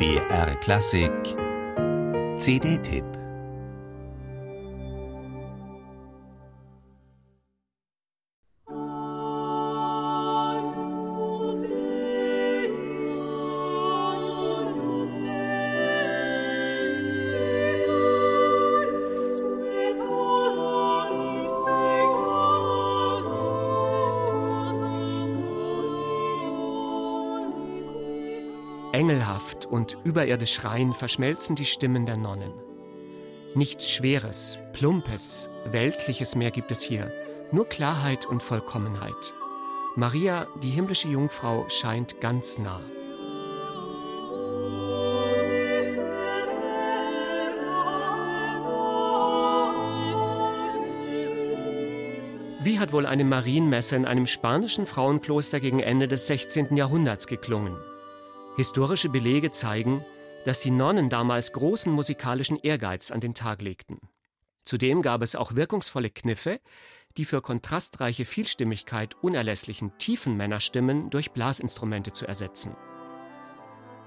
BR Klassik. CD-Tipp Engelhaft und überirdisch rein verschmelzen die Stimmen der Nonnen. Nichts Schweres, Plumpes, Weltliches mehr gibt es hier, nur Klarheit und Vollkommenheit. Maria, die himmlische Jungfrau, scheint ganz nah. Wie hat wohl eine Marienmesse in einem spanischen Frauenkloster gegen Ende des 16. Jahrhunderts geklungen? Historische Belege zeigen, dass die Nonnen damals großen musikalischen Ehrgeiz an den Tag legten. Zudem gab es auch wirkungsvolle Kniffe, die für kontrastreiche Vielstimmigkeit unerlässlichen tiefen Männerstimmen durch Blasinstrumente zu ersetzen.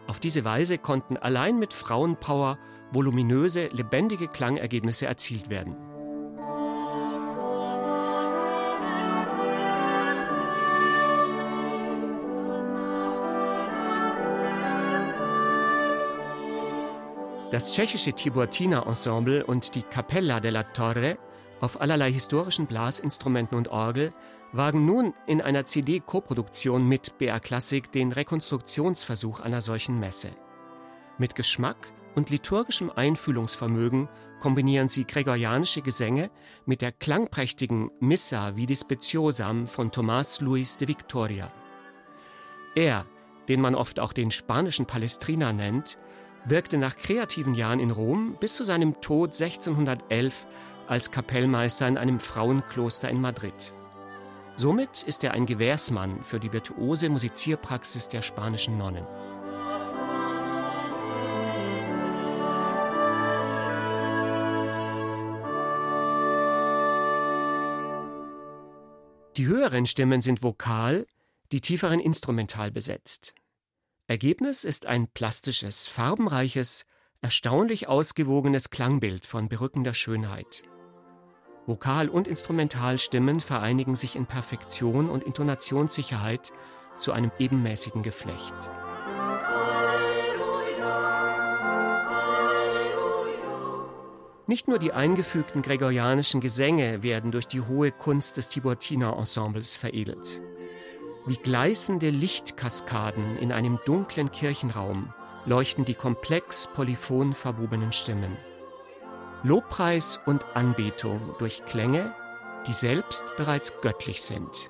Auf diese Weise konnten allein mit Frauenpower voluminöse, lebendige Klangergebnisse erzielt werden. Das tschechische Tiburtina Ensemble und die Capella della Torre auf allerlei historischen Blasinstrumenten und Orgel wagen nun in einer CD-Koproduktion mit BR Klassik den Rekonstruktionsversuch einer solchen Messe. Mit Geschmack und liturgischem Einfühlungsvermögen kombinieren sie gregorianische Gesänge mit der klangprächtigen Missa Vidi Speciosam von Tomás Luis de Victoria. Er, den man oft auch den spanischen Palestrina nennt, wirkte nach kreativen Jahren in Rom bis zu seinem Tod 1611 als Kapellmeister in einem Frauenkloster in Madrid. Somit ist er ein Gewährsmann für die virtuose Musizierpraxis der spanischen Nonnen. Die höheren Stimmen sind vokal, die tieferen instrumental besetzt. Ergebnis ist ein plastisches, farbenreiches, erstaunlich ausgewogenes Klangbild von berückender Schönheit. Vokal- und Instrumentalstimmen vereinigen sich in Perfektion und Intonationssicherheit zu einem ebenmäßigen Geflecht. Nicht nur die eingefügten gregorianischen Gesänge werden durch die hohe Kunst des Tiburtiner Ensembles veredelt. Wie gleißende Lichtkaskaden in einem dunklen Kirchenraum leuchten die komplex polyphon verwobenen Stimmen. Lobpreis und Anbetung durch Klänge, die selbst bereits göttlich sind.